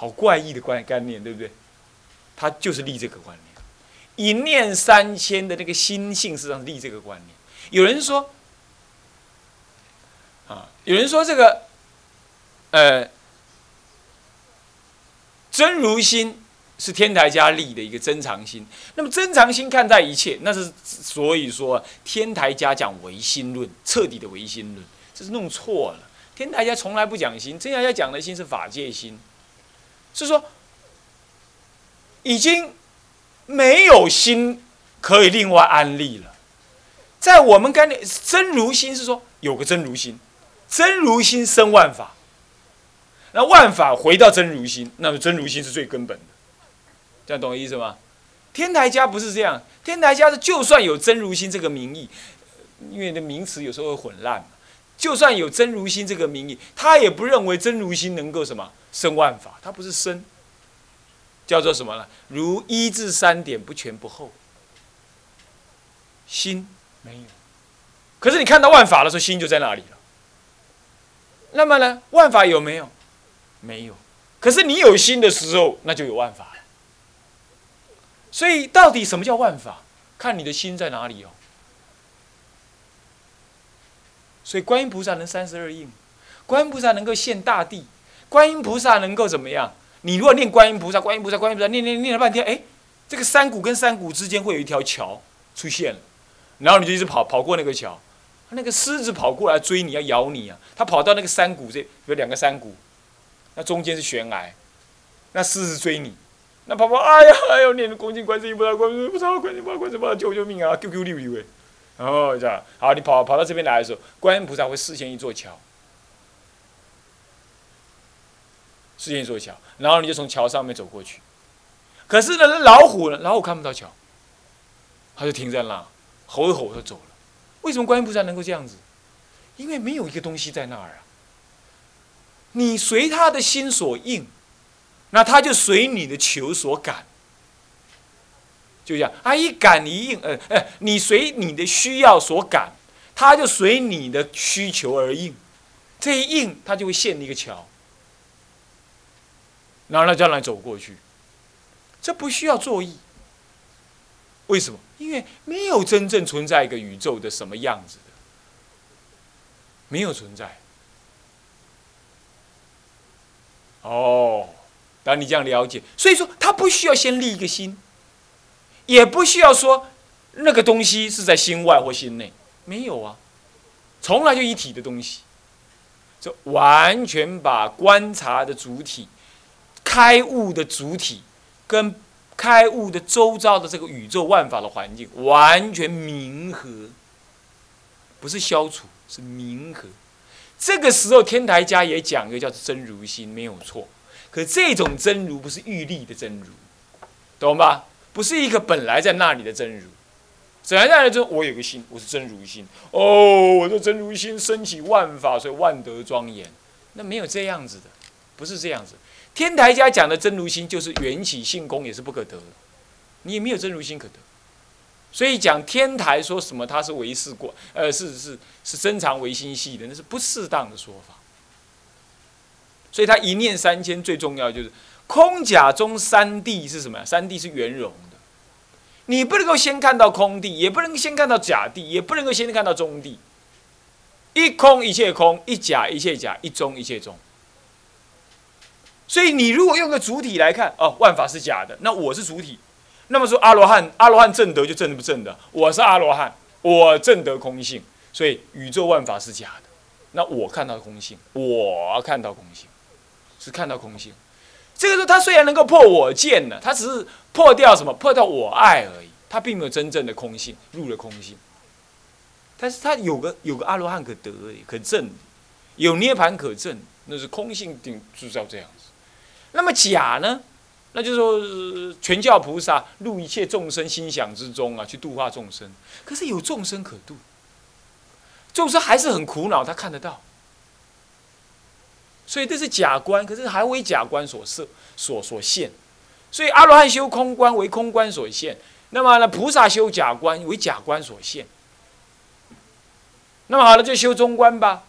好怪异的观概念，对不对？他就是立这个观念，一念三千的那个心性，实际上立这个观念。有人说，啊，有人说这个，呃，真如心是天台家立的一个真常心。那么真常心看待一切，那是所以说天台家讲唯心论，彻底的唯心论，这是弄错了。天台家从来不讲心，真台家讲的心是法界心，是说。已经没有心可以另外安立了，在我们概念，真如心是说有个真如心，真如心生万法，那万法回到真如心，那么真如心是最根本的，这样懂我意思吗？天台家不是这样，天台家是就算有真如心这个名义，因为的名词有时候会混乱，就算有真如心这个名义，他也不认为真如心能够什么生万法，他不是生。叫做什么呢？如一至三点不全不后，心没有。可是你看到万法的时候，心就在那里了。那么呢，万法有没有？没有。可是你有心的时候，那就有万法了。所以到底什么叫万法？看你的心在哪里哦。所以观音菩萨能三十二应，观音菩萨能够现大地，观音菩萨能够怎么样？你如果念观音菩萨，观音菩萨，观音菩萨，念念念了半天，哎，这个山谷跟山谷之间会有一条桥出现了，然后你就一直跑跑过那个桥，那个狮子跑过来追你要咬你啊，它跑到那个山谷这有两个山谷，那中间是悬崖，那狮子追你，那跑跑，哎呀哎呦，念恭敬观世音菩萨，观世音菩萨，观世音菩萨，观世音菩萨，救救命啊！Q Q 六六哎，然后这样，好，你跑跑到这边来的时候，观音菩萨会视现一座桥。视线一座桥，然后你就从桥上面走过去。可是呢，那老虎呢？老虎看不到桥，它就停在那，吼一吼就走了。为什么观音菩萨能够这样子？因为没有一个东西在那儿啊。你随他的心所应，那他就随你的求所感。就这样，他一感一应，呃呃，你随你的需要所感，他就随你的需求而应。这一应，他就会现一个桥。然后他将来走过去，这不需要作意。为什么？因为没有真正存在一个宇宙的什么样子的，没有存在。哦，当你这样了解，所以说他不需要先立一个心，也不需要说那个东西是在心外或心内，没有啊，从来就一体的东西，就完全把观察的主体。开悟的主体，跟开悟的周遭的这个宇宙万法的环境完全冥合，不是消除，是冥合。这个时候，天台家也讲一个叫真如心，没有错。可这种真如不是欲立的真如，懂吧？不是一个本来在那里的真如。本来在那里就我有个心，我是真如心。哦，我的真如心升起万法，所以万德庄严。那没有这样子的，不是这样子。天台家讲的真如心，就是缘起性空，也是不可得。你也没有真如心可得，所以讲天台说什么他是唯识观，呃，是是是真常唯心系的，那是不适当的说法。所以他一念三千，最重要就是空假中三谛是什么呀？三谛是圆融的，你不能够先看到空谛，也不能先看到假谛，也不能够先看到中谛。一空一切空，一假一切假，一中一切中。所以你如果用个主体来看，哦，万法是假的，那我是主体，那么说阿罗汉，阿罗汉正德就正不正的？我是阿罗汉，我正得空性，所以宇宙万法是假的，那我看到空性，我看到空性，是看到空性。这个时候他虽然能够破我见了，他只是破掉什么？破掉我爱而已，他并没有真正的空性入了空性，但是他有个有个阿罗汉可得可证，有涅盘可证，那是空性定就是要这样子。那么假呢？那就是说，全教菩萨入一切众生心想之中啊，去度化众生。可是有众生可度，众生还是很苦恼，他看得到。所以这是假观，可是还为假观所设、所所现。所以阿罗汉修空观为空观所现，那么呢，菩萨修假观为假观所现。那么好了，就修中观吧。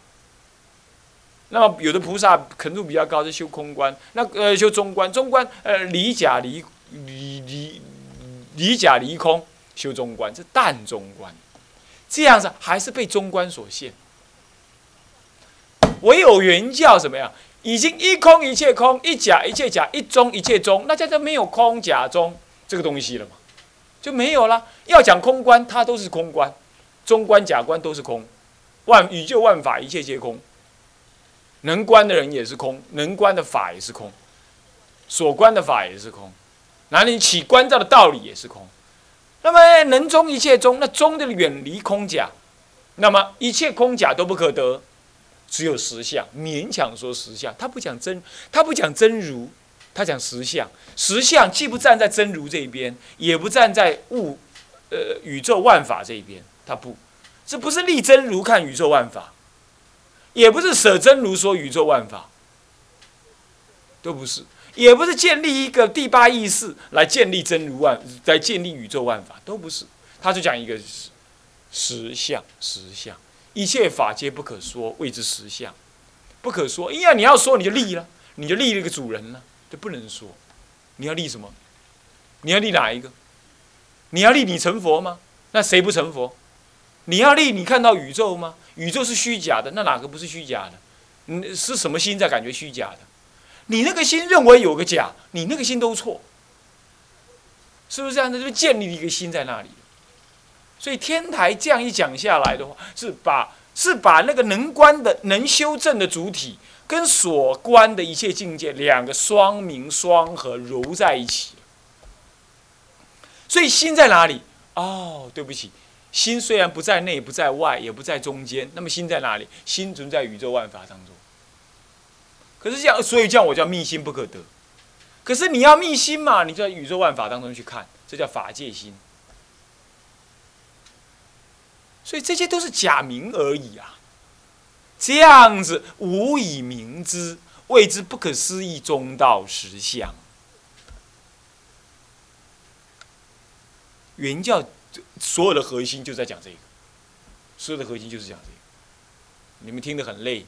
那么有的菩萨肯度比较高，就修空观，那呃修中观，中观呃离假离离离离假离空，修中观这淡中观，这样子还是被中观所限。唯有原教怎么样？已经一空一切空，一假一切假，一中一切中，那叫做没有空假中这个东西了嘛，就没有了。要讲空观，它都是空观，中观假观都是空，万宇宙万法一切皆空。能观的人也是空，能观的法也是空，所观的法也是空，哪里起观照的道理也是空。那么能中一切中，那中的远离空假，那么一切空假都不可得。只有实相，勉强说实相，他不讲真，他不讲真如，他讲实相。实相既不站在真如这一边，也不站在物，呃，宇宙万法这一边，他不，这不是立真如看宇宙万法，也不是舍真如说宇宙万法，都不是，也不是建立一个第八意识来建立真如万，来建立宇宙万法，都不是，他就讲一个实相，实相。一切法皆不可说，谓之实相。不可说，因为你要说，你就立了，你就立了个主人了，就不能说。你要立什么？你要立哪一个？你要立你成佛吗？那谁不成佛？你要立你看到宇宙吗？宇宙是虚假的，那哪个不是虚假的？你，是什么心在感觉虚假的？你那个心认为有个假，你那个心都错，是不是这样的？就建立一个心在那里。所以天台这样一讲下来的话，是把是把那个能观的、能修正的主体，跟所观的一切境界两个双明双合揉在一起。所以心在哪里？哦，对不起，心虽然不在内、不在外、也不在中间，那么心在哪里？心存在宇宙万法当中。可是这样，所以这样我叫密心不可得。可是你要密心嘛，你就在宇宙万法当中去看，这叫法界心。所以这些都是假名而已啊！这样子无以明之，谓之不可思议中道实相。原教所有的核心就在讲这个，所有的核心就是讲这个。你们听得很累，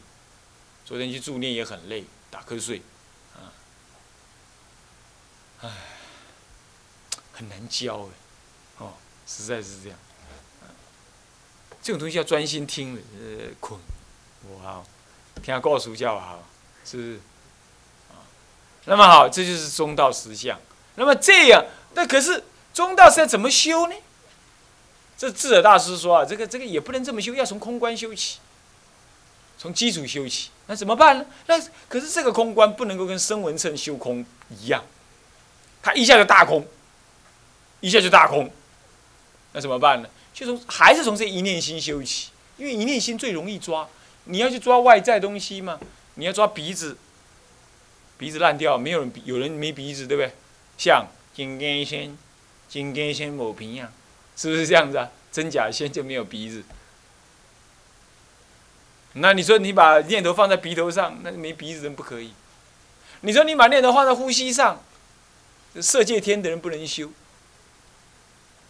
昨天去助念也很累，打瞌睡，啊，唉，很难教哎，哦，实在是这样。这种东西要专心听，呃，困，哇，听告诉教好，是不是？啊，那么好，这就是中道实相。那么这样，那可是中道是要怎么修呢？这智者大师说啊，这个这个也不能这么修，要从空观修起，从基础修起。那怎么办呢？那可是这个空观不能够跟声闻乘修空一样，他一下就大空，一下就大空，那怎么办呢？就从还是从这一念心修起，因为一念心最容易抓。你要去抓外在东西嘛？你要抓鼻子，鼻子烂掉，没有人有人没鼻子，对不对？像金根仙、金根仙某平样，是不是这样子啊？真假仙就没有鼻子。那你说你把念头放在鼻头上，那没鼻子人不可以？你说你把念头放在呼吸上，色界天的人不能修，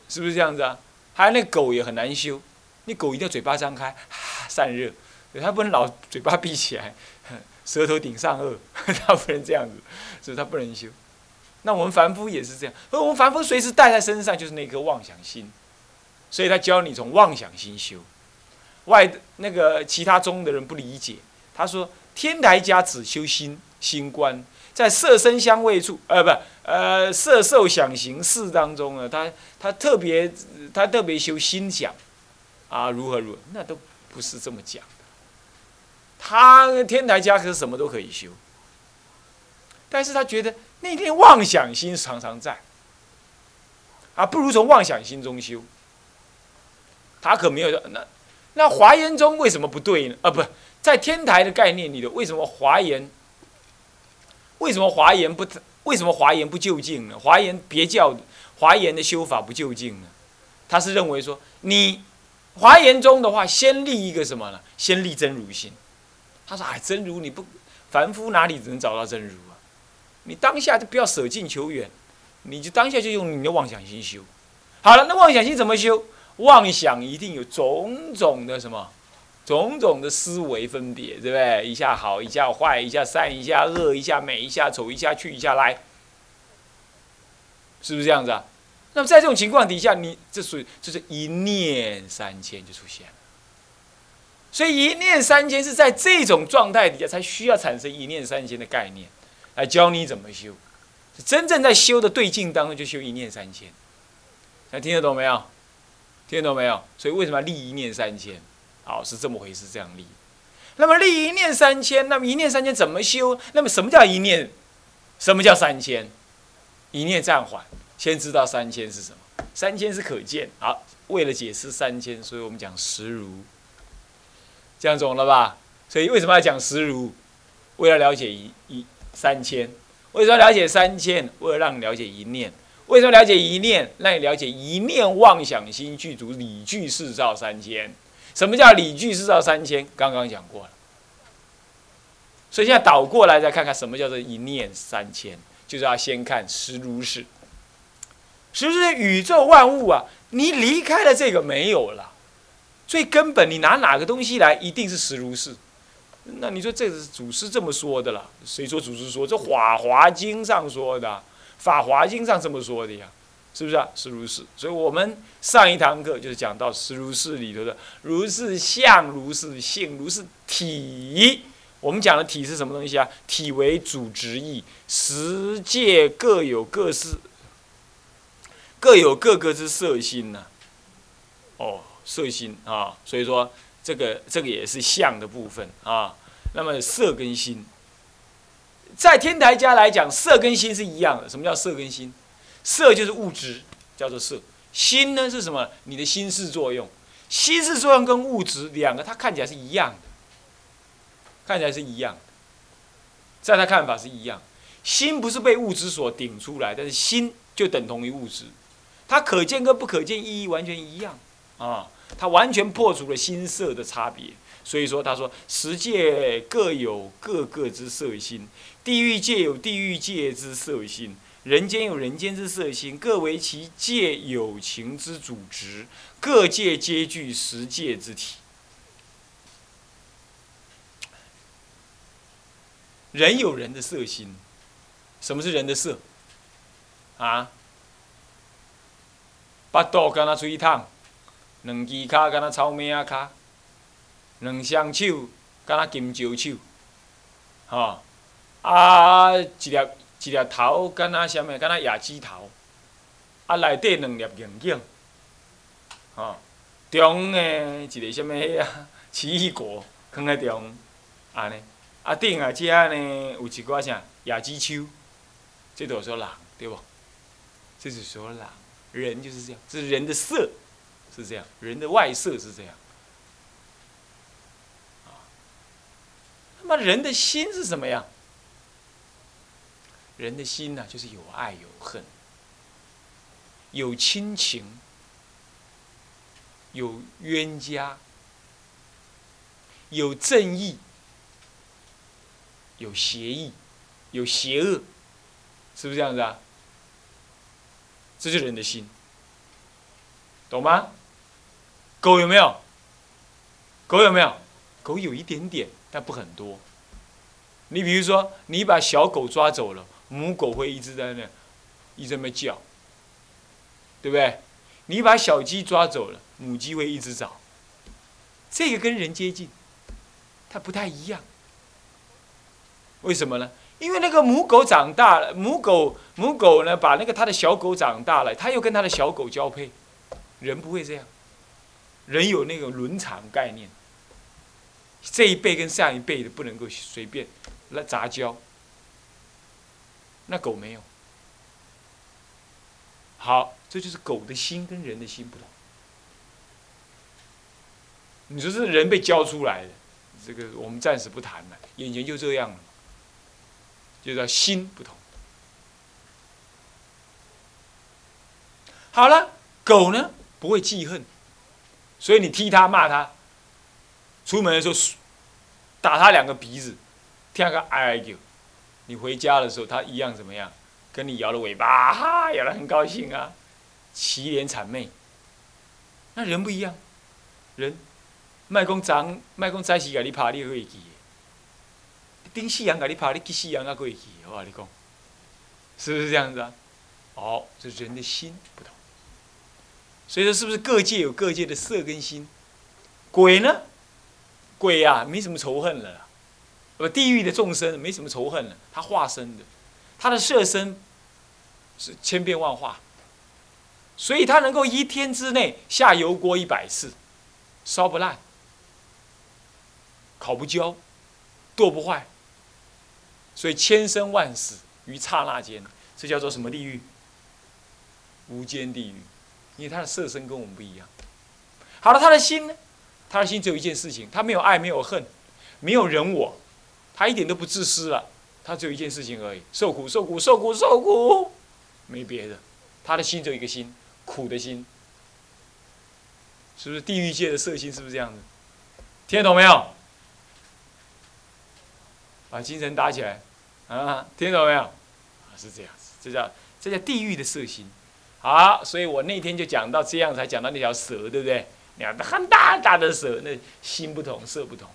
是不是这样子啊？还有那狗也很难修，那狗一定要嘴巴张开，散热，它不能老嘴巴闭起来，舌头顶上颚，它不能这样子，所以它不能修。那我们凡夫也是这样，而我们凡夫随时带在身上就是那颗妄想心，所以他教你从妄想心修。外那个其他宗的人不理解，他说天台家只修心心观。在色身香味处，呃，不，呃，色受想行识当中呢，他他特别他特别修心想，啊，如何如何，那都不是这么讲的。他天台家可是什么都可以修，但是他觉得那天妄想心常常在，啊，不如从妄想心中修。他可没有那那华严中为什么不对呢？啊，不在天台的概念里头，为什么华严？为什么华严不？为什么华严不就近呢？华严别教华严的修法不就近呢？他是认为说，你华严中的话，先立一个什么呢？先立真如心。他说：“哎，真如你不凡夫哪里能找到真如啊？你当下就不要舍近求远，你就当下就用你的妄想心修。好了，那妄想心怎么修？妄想一定有种种的什么种种的思维分别，对不对？一下好，一下坏，一下善，一下恶，一下美，一下丑，一下去，一下来，是不是这样子啊？那么在这种情况底下，你这属于就是一念三千就出现了。所以一念三千是在这种状态底下才需要产生一念三千的概念，来教你怎么修。真正在修的对境当中就修一念三千，那听得懂没有？听得懂没有？所以为什么要立一念三千？好，是这么回事，这样立。那么立一念三千，那么一念三千怎么修？那么什么叫一念？什么叫三千？一念暂缓，先知道三千是什么？三千是可见。好，为了解释三千，所以我们讲实如，这样懂了吧？所以为什么要讲实如？为了了解一一三千。为什么了解三千？为了让你了解一念。为什么了解一念？让你了解一念妄想心具足理具四照三千。什么叫理具四照三千？刚刚讲过了。所以现在倒过来再看看什么叫做一念三千，就是要先看实如是。实如是宇宙万物啊，你离开了这个没有了。最根本，你拿哪个东西来，一定是实如是。那你说这是祖师这么说的了？谁说祖师说？这《法华经》上说的，《法华经》上这么说的呀，是不是啊？是如是。所以我们上一堂课就是讲到是如是里头的如是相、如是性、如是体。我们讲的体是什么东西啊？体为主直义，十界各有各是，各有各个之色心呐。哦，色心啊，所以说。这个这个也是相的部分啊。那么色跟心，在天台家来讲，色跟心是一样的。什么叫色跟心？色就是物质，叫做色。心呢是什么？你的心事作用。心事作用跟物质两个，它看起来是一样的，看起来是一样的，在他看法是一样。心不是被物质所顶出来，但是心就等同于物质，它可见跟不可见意义完全一样啊。它完全破除了心色的差别，所以说他说十界各有各个之色心，地狱界有地狱界之色心，人间有人间之色心，各为其界有情之主执，各界皆具十界之体。人有人的色心，什么是人的色？啊？巴肚干那吹烫。两只脚敢若草莓仔脚，两双手敢若金蕉手，吼啊一粒一粒头敢若啥物？敢若野鸡头，啊内底两粒眼镜，吼中诶一个啥物迄啊奇异果放在中，安尼啊顶啊遮呢有一寡啥野鸡手，这都说人对无？这是说人，人就是这样，这是人的色。是这样，人的外色是这样，啊，那么人的心是什么样？人的心呢，就是有爱有恨，有亲情，有冤家，有正义，有邪义，有邪恶，是不是这样子啊？这就是人的心，懂吗？狗有没有？狗有没有？狗有一点点，但不很多。你比如说，你把小狗抓走了，母狗会一直在那，一直在那叫，对不对？你把小鸡抓走了，母鸡会一直找。这个跟人接近，它不太一样。为什么呢？因为那个母狗长大了，母狗母狗呢，把那个它的小狗长大了，它又跟它的小狗交配。人不会这样。人有那个伦常概念，这一辈跟上一辈的不能够随便来杂交，那狗没有。好，这就是狗的心跟人的心不同。你说是人被教出来的，这个我们暂时不谈了，眼前就这样了，就叫心不同。好了，狗呢不会记恨。所以你踢它骂它，出门的时候打它两个鼻子，听个哀哀叫。你回家的时候，他一样怎么样？跟你摇了尾巴，哈，摇得很高兴啊，齐脸谄媚。那人不一样，人莫讲昨莫讲早时甲你拍，你会记的。顶夕阳甲你拍，你记夕阳啊，会记。我跟你讲，是不是这样子啊？哦，这人的心不同。所以说，是不是各界有各界的色跟心？鬼呢？鬼呀，没什么仇恨了。呃，地狱的众生没什么仇恨了，他化身的，他的色身是千变万化，所以他能够一天之内下油锅一百次，烧不烂，烤不焦，剁不坏，所以千生万死于刹那间，这叫做什么地狱？无间地狱，因为他的色身跟我们不一样。好了，他的心呢？他的心只有一件事情，他没有爱，没有恨，没有人我。他一点都不自私了，他只有一件事情而已：受苦、受苦、受苦、受苦，没别的。他的心只有一个心，苦的心，是不是地狱界的色心？是不是这样子？听得懂没有？把精神打起来，啊，听得懂没有？是这样子，这叫这叫地狱的色心。好，所以我那天就讲到这样，才讲到那条蛇，对不对？两个，很大大的蛇，那心不同，色不同。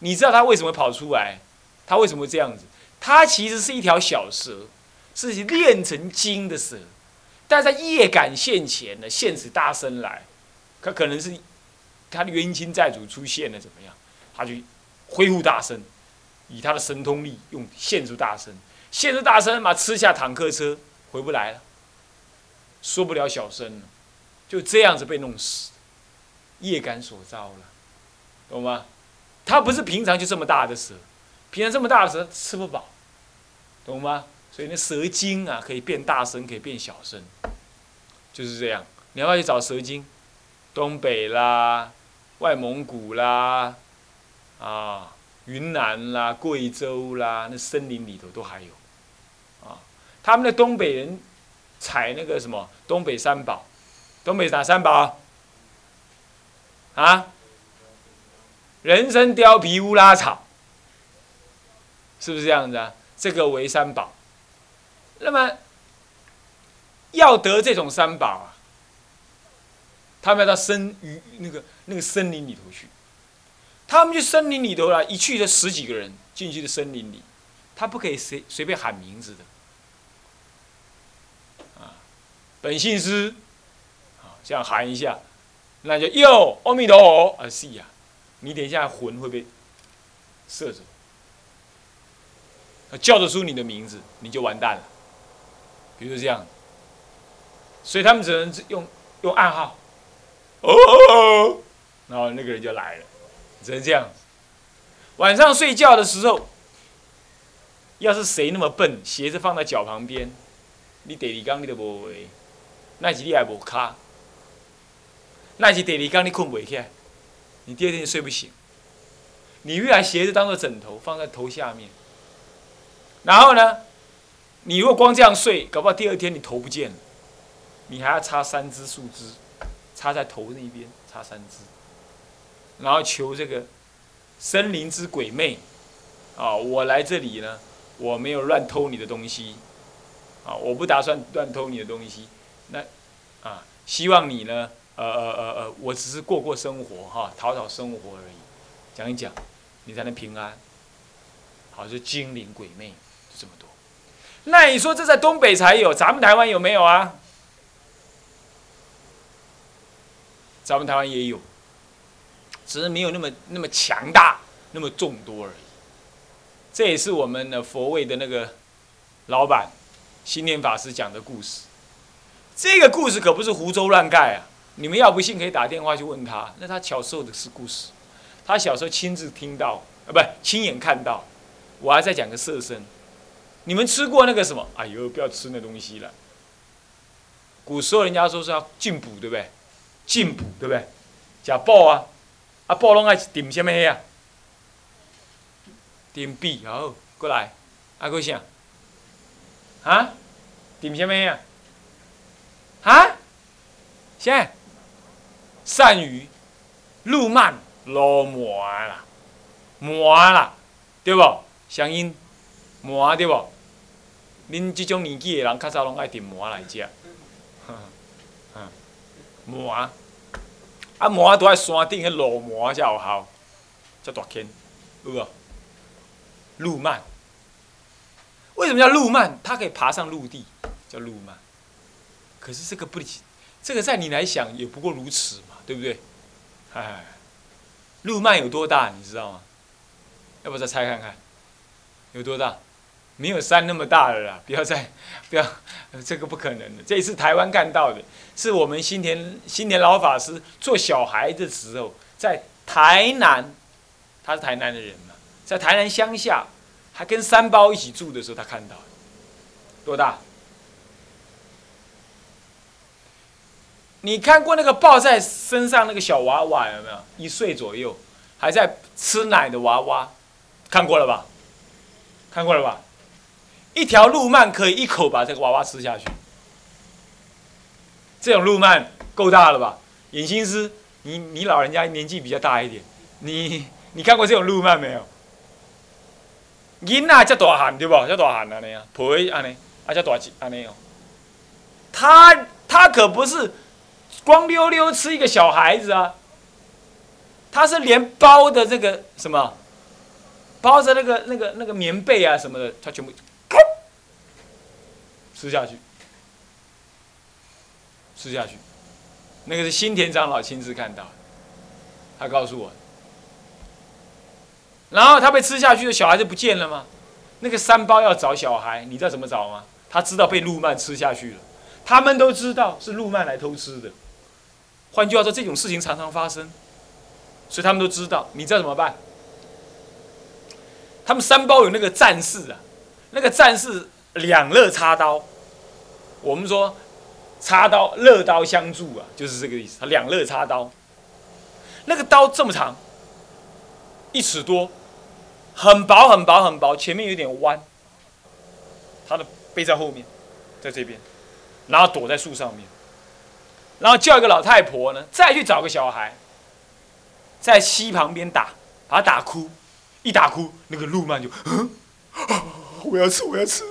你知道他为什么跑出来？他为什么这样子？他其实是一条小蛇，是炼成精的蛇，但在业感现前呢，现此大身来，它可能是他的冤亲债主出现了，怎么样？他就恢复大身，以他的神通力用现出大身，现出大身嘛，吃下坦克车回不来了，说不了小声了，就这样子被弄死，业感所招了，懂吗？它不是平常就这么大的蛇，平常这么大的蛇吃不饱，懂吗？所以那蛇精啊，可以变大声，可以变小声，就是这样。你要不要去找蛇精？东北啦，外蒙古啦，啊，云南啦，贵州啦，那森林里头都还有，啊，他们的东北人采那个什么东北三宝，东北哪三宝？啊？人参、貂皮、乌拉草，是不是这样子啊？这个为三宝。那么，要得这种三宝啊，他们要到森于那个那个森林里头去。他们去森林里头了，一去就十几个人进去的森林里，他不可以随随便喊名字的。啊，本姓师，啊，这样喊一下，那就哟，阿弥陀佛，啊是呀。你等一下，魂会被射走。叫得出你的名字，你就完蛋了。比如说这样，所以他们只能用用暗号，哦，然后那个人就来了，只能这样。晚上睡觉的时候，要是谁那么笨，鞋子放在脚旁边，你第二天你都无为，那是你也无卡，那是第二天你困不起来。你第二天睡不醒，你越来鞋子当做枕头放在头下面，然后呢，你如果光这样睡，搞不好第二天你头不见了，你还要插三支树枝，插在头那边，插三支，然后求这个森林之鬼魅，啊，我来这里呢，我没有乱偷你的东西，啊，我不打算乱偷你的东西，那，啊，希望你呢。呃呃呃呃，我只是过过生活哈，讨讨生活而已，讲一讲，你才能平安。好，就精灵鬼魅就这么多。那你说这在东北才有，咱们台湾有没有啊？咱们台湾也有，只是没有那么那么强大，那么众多而已。这也是我们的佛位的那个老板心念法师讲的故事。这个故事可不是胡诌乱盖啊。你们要不信，可以打电话去问他。那他小时候的是故事，他小时候亲自听到，啊，不，亲眼看到。我还在讲个色身。你们吃过那个什么？哎呦，不要吃那东西了。古时候人家说是要进补，对不对？进补，对不对？吃补啊，啊补拢爱点什么呀？点币，好，过来，啊，过啥？啊？点什么呀？啊？现？鳝鱼、鹿鳗、老麻啦，麻啦，对不？声音麻对不？恁这种年纪的人，较早拢爱订麻来食，嗯，麻。啊，麻都在山顶，迄路麻才有效，才大坑，有无？路漫，为什么叫路漫？它可以爬上陆地，叫路漫。可是这个不，这个在你来想也不过如此，对不对？哎，路漫有多大，你知道吗？要不再猜看看，有多大？没有山那么大了啦！不要再，不要，这个不可能的。这一次台湾干到的，是我们新田新田老法师做小孩的时候，在台南，他是台南的人嘛，在台南乡下，还跟三胞一起住的时候，他看到，多大？你看过那个抱在身上那个小娃娃有没有？一岁左右，还在吃奶的娃娃，看过了吧？看过了吧？一条路鳗可以一口把这个娃娃吃下去，这种路鳗够大了吧？尹心思，你你老人家年纪比较大一点，你你看过这种路鳗没有？囡仔叫大汉对不？叫大汉安尼啊，婆安尼，啊叫大吉安尼哦。他他可不是光溜溜吃一个小孩子啊，他是连包的这个什么，包着那个那个那个棉被啊什么的，他全部。吃下去，吃下去，那个是新田长老亲自看到，他告诉我。然后他被吃下去的小孩就不见了吗？那个三包要找小孩，你知道怎么找吗？他知道被路曼吃下去了，他们都知道是路曼来偷吃的。换句话说，这种事情常常发生，所以他们都知道。你知道怎么办？他们三包有那个战士啊，那个战士两肋插刀。我们说，插刀，乐刀相助啊，就是这个意思。他两肋插刀，那个刀这么长，一尺多，很薄很薄很薄，前面有点弯。他的背在后面，在这边，然后躲在树上面，然后叫一个老太婆呢，再去找个小孩，在溪旁边打，把他打哭，一打哭，那个路曼就，嗯 我要吃，我要吃，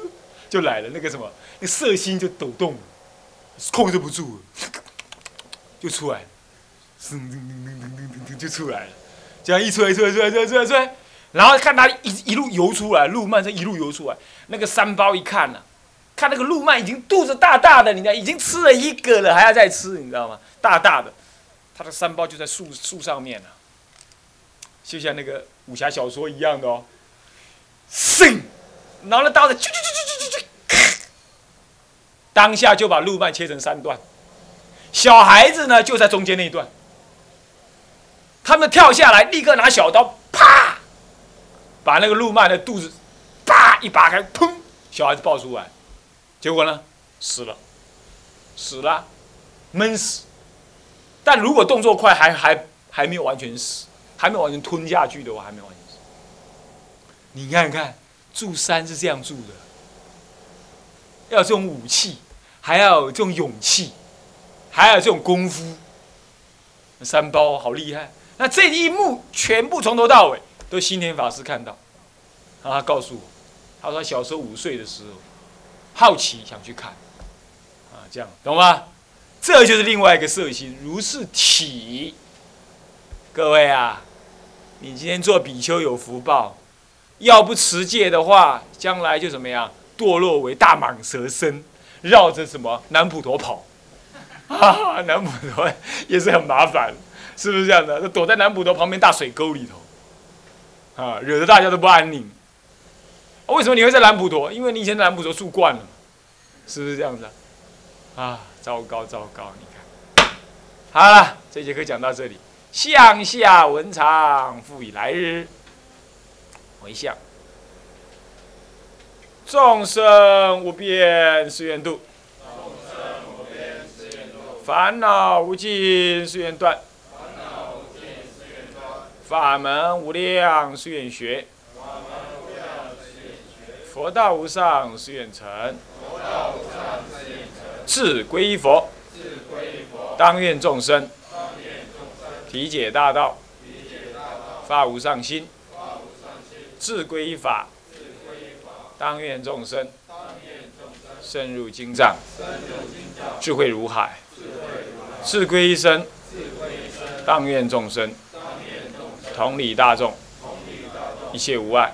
就来了那个什么。那色心就抖动，控制不住了，就出来，噔噔噔噔噔噔就出来了，这样一出来出来出来出来出来出来，然后看他一一路游出来，路曼这一路游出来，那个三包一看呐，看那个路曼已经肚子大大的，你看已经吃了一个了，还要再吃，你知道吗？大大的，他的三包就在树树上面了，就像那个武侠小说一样的哦，嗖，拿了刀子，啾啾啾啾啾啾。当下就把路曼切成三段，小孩子呢就在中间那一段。他们跳下来，立刻拿小刀，啪，把那个路曼的肚子，啪！一扒开，砰，小孩子抱出来，结果呢，死了，死了，闷死。但如果动作快，还还还没有完全死，还没有完全吞下去的话，还没有完全死。你看看，住山是这样住的。要有这种武器，还要有这种勇气，还要有这种功夫。三包好厉害！那这一幕全部从头到尾都新田法师看到，然后他告诉我，他说小时候五岁的时候，好奇想去看，啊，这样懂吗？这就是另外一个色心，如是体。各位啊，你今天做比丘有福报，要不持戒的话，将来就怎么样？堕落为大蟒蛇身，绕着什么南普陀跑，啊，南普陀也是很麻烦，是不是这样的？躲在南普陀旁边大水沟里头，啊，惹得大家都不安宁。为什么你会在南普陀？因为你以前在南普陀住惯了，是不是这样子？啊，糟糕糟糕！你看，好了，这节课讲到这里，向下文长，复以来日回向。众生无边誓愿度，烦恼无尽誓愿断，法门无量誓愿学，佛道无上誓愿成，志归佛，当愿众生。体解大道，发无上心，志归法。当愿众生。深入经藏，智慧如海，智归一生。当愿众生，同理大众，一切无碍。